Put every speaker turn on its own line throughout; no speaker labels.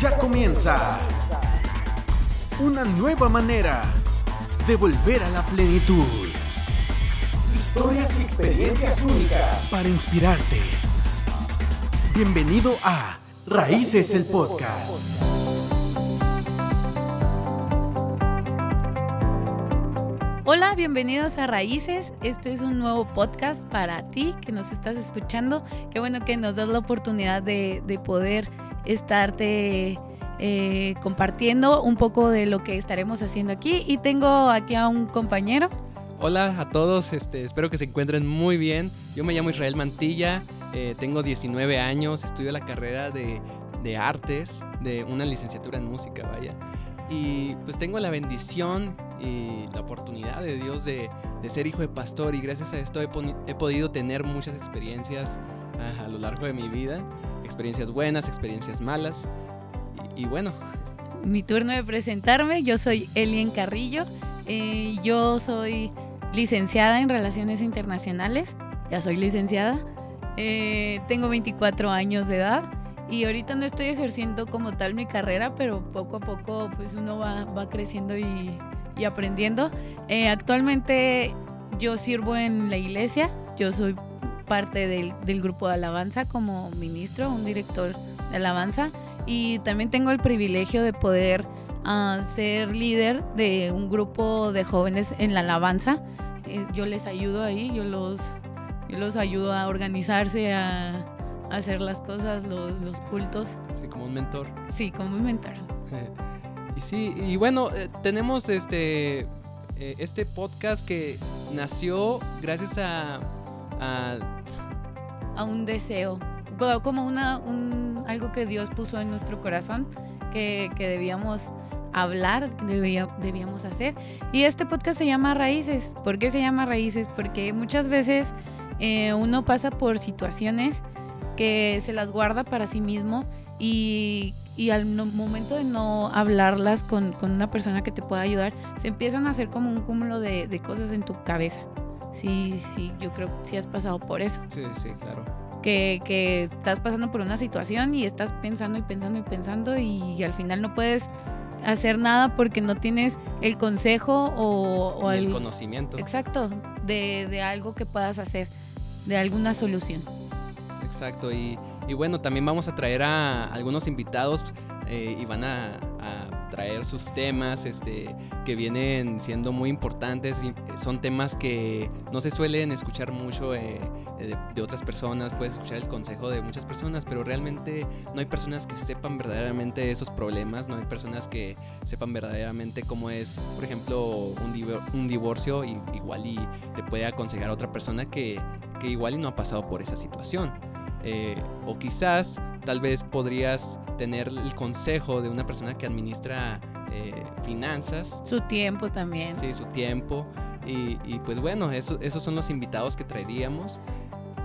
Ya comienza una nueva manera de volver a la plenitud. Historias y experiencias únicas para inspirarte. Bienvenido a Raíces el Podcast.
Hola, bienvenidos a Raíces. Este es un nuevo podcast para ti que nos estás escuchando. Qué bueno que nos das la oportunidad de, poder estarte eh, compartiendo un poco de lo que estaremos haciendo aquí. Y tengo aquí a un compañero.
Hola a todos, este, espero que se encuentren muy bien. Yo me llamo Israel Mantilla, eh, tengo 19 años, estudio la carrera de, de artes, de una licenciatura en música, vaya. Y pues tengo la bendición y la oportunidad de Dios de, ser hijo de pastor y gracias a esto he, podido tener muchas experiencias a, lo largo de mi vida, experiencias buenas, experiencias malas y, bueno.
Mi turno de presentarme, yo soy Elien Carrillo, eh, yo soy licenciada en Relaciones Internacionales, ya soy licenciada, eh, tengo 24 años de edad y ahorita no estoy ejerciendo como tal mi carrera, pero poco a poco pues uno va, va creciendo y, y aprendiendo. Eh, actualmente yo sirvo en la iglesia, yo soy parte del, del, grupo de alabanza como ministro, un director de alabanza y también tengo el privilegio de poder uh, ser líder de un grupo de jóvenes en la alabanza. Eh, yo les ayudo ahí, yo los, yo los ayudo a organizarse, a, hacer las cosas, los, los cultos.
Sí, como un mentor.
Sí, como un mentor.
y sí, y bueno, eh, tenemos este, eh, este podcast que nació gracias a, a...
a un deseo, como una, un, algo que Dios puso en nuestro corazón que, que debíamos hablar, debía, debíamos hacer. Y este podcast se llama Raíces. ¿Por qué se llama Raíces? Porque muchas veces eh, uno pasa por situaciones que se las guarda para sí mismo y, al momento de no hablarlas con, una persona que te pueda ayudar, se empiezan a hacer como un cúmulo de, cosas en tu cabeza. Sí, sí, yo creo que sí has pasado por eso.
Sí, sí, claro.
Que, que, estás pasando por una situación y estás pensando y pensando y pensando y al final no puedes hacer nada porque no tienes el consejo o,
el, conocimiento.
Exacto, de, de algo que puedas hacer, de alguna solución.
Exacto, y, bueno, también vamos a traer a algunos invitados eh, y van a, traer sus temas este, que vienen siendo muy importantes. Y son temas que no se suelen escuchar mucho eh, de, otras personas, puedes escuchar el consejo de muchas personas, pero realmente no hay personas que sepan verdaderamente esos problemas, no hay personas que sepan verdaderamente cómo es, por ejemplo, un, un divorcio y, igual y te puede aconsejar a otra persona que, que igual y no ha pasado por esa situación. Eh, o quizás tal vez podrías tener el consejo de una persona que administra eh, finanzas.
Su tiempo también.
Sí, su tiempo. Y, pues bueno, eso, esos son los invitados que traeríamos.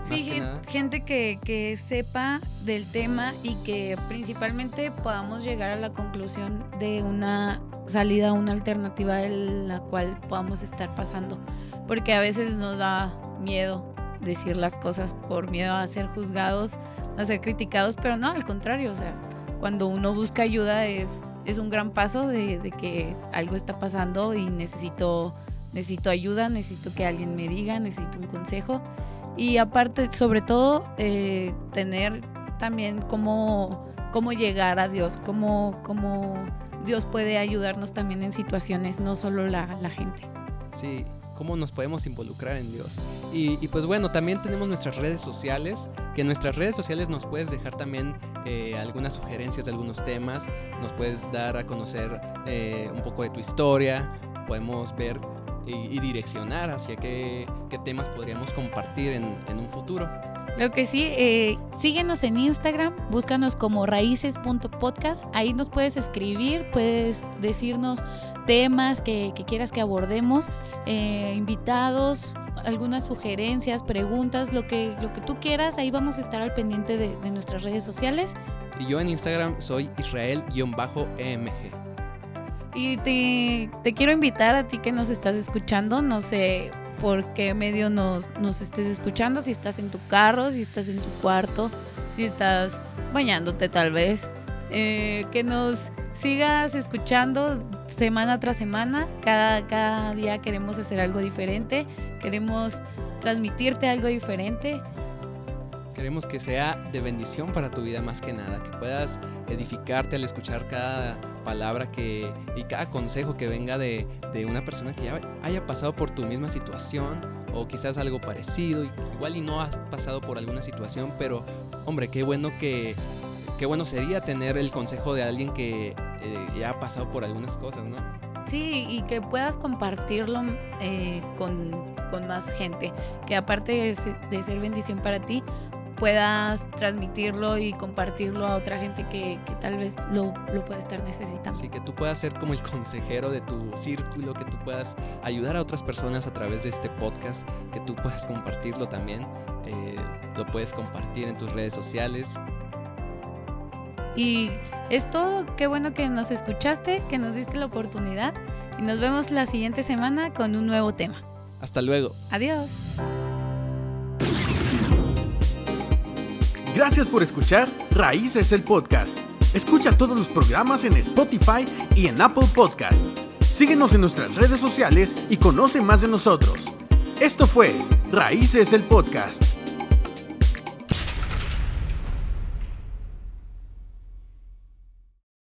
Sí, gente que, que, sepa del tema y que principalmente podamos llegar a la conclusión de una salida, una alternativa de la cual podamos estar pasando. Porque a veces nos da miedo decir las cosas por miedo a ser juzgados, a ser criticados, pero no, al contrario, o sea, cuando uno busca ayuda es, es un gran paso de, que algo está pasando y necesito, necesito ayuda, necesito que alguien me diga, necesito un consejo. Y aparte, sobre todo, eh, tener también cómo, cómo llegar a Dios, cómo, cómo Dios puede ayudarnos también en situaciones, no solo la, la gente.
Sí, cómo nos podemos involucrar en Dios. Y, pues bueno, también tenemos nuestras redes sociales, que en nuestras redes sociales nos puedes dejar también eh, algunas sugerencias de algunos temas, nos puedes dar a conocer eh, un poco de tu historia, podemos ver y, direccionar hacia qué, temas podríamos compartir en, en un futuro.
Lo que sí, eh, síguenos en Instagram, búscanos como raíces.podcast. Ahí nos puedes escribir, puedes decirnos temas que, quieras que abordemos, eh, invitados, algunas sugerencias, preguntas, lo que, lo que tú quieras. Ahí vamos a estar al pendiente de, nuestras redes sociales.
Y yo en Instagram soy Israel-EMG.
Y te, te quiero invitar a ti que nos estás escuchando, no sé, por qué medio nos, nos estés escuchando, si estás en tu carro, si estás en tu cuarto, si estás bañándote tal vez, Eh, que nos sigas escuchando semana tras semana. Cada, cada día queremos hacer algo diferente. Queremos transmitirte algo diferente.
Queremos que sea de bendición para tu vida más que nada, que puedas edificarte al escuchar cada palabra que, y cada consejo que venga de, de una persona que ya haya pasado por tu misma situación o quizás algo parecido, igual y no has pasado por alguna situación, pero hombre, qué bueno que, qué bueno sería tener el consejo de alguien que eh, ya ha pasado por algunas cosas, ¿no?
Sí, y que puedas compartirlo eh, con, con, más gente, que aparte de, de ser bendición para ti, puedas transmitirlo y compartirlo a otra gente que, que tal vez lo, lo, pueda estar necesitando.
Sí, que tú puedas ser como el consejero de tu círculo, que tú puedas ayudar a otras personas a través de este podcast, que tú puedas compartirlo también, eh, lo puedes compartir en tus redes sociales.
Y es todo, qué bueno que nos escuchaste, que nos diste la oportunidad y nos vemos la siguiente semana con un nuevo tema.
Hasta luego.
Adiós.
Gracias por escuchar Raíces el Podcast. Escucha todos los programas en Spotify y en Apple Podcast. Síguenos en nuestras redes sociales y conoce más de nosotros. Esto fue Raíces el Podcast.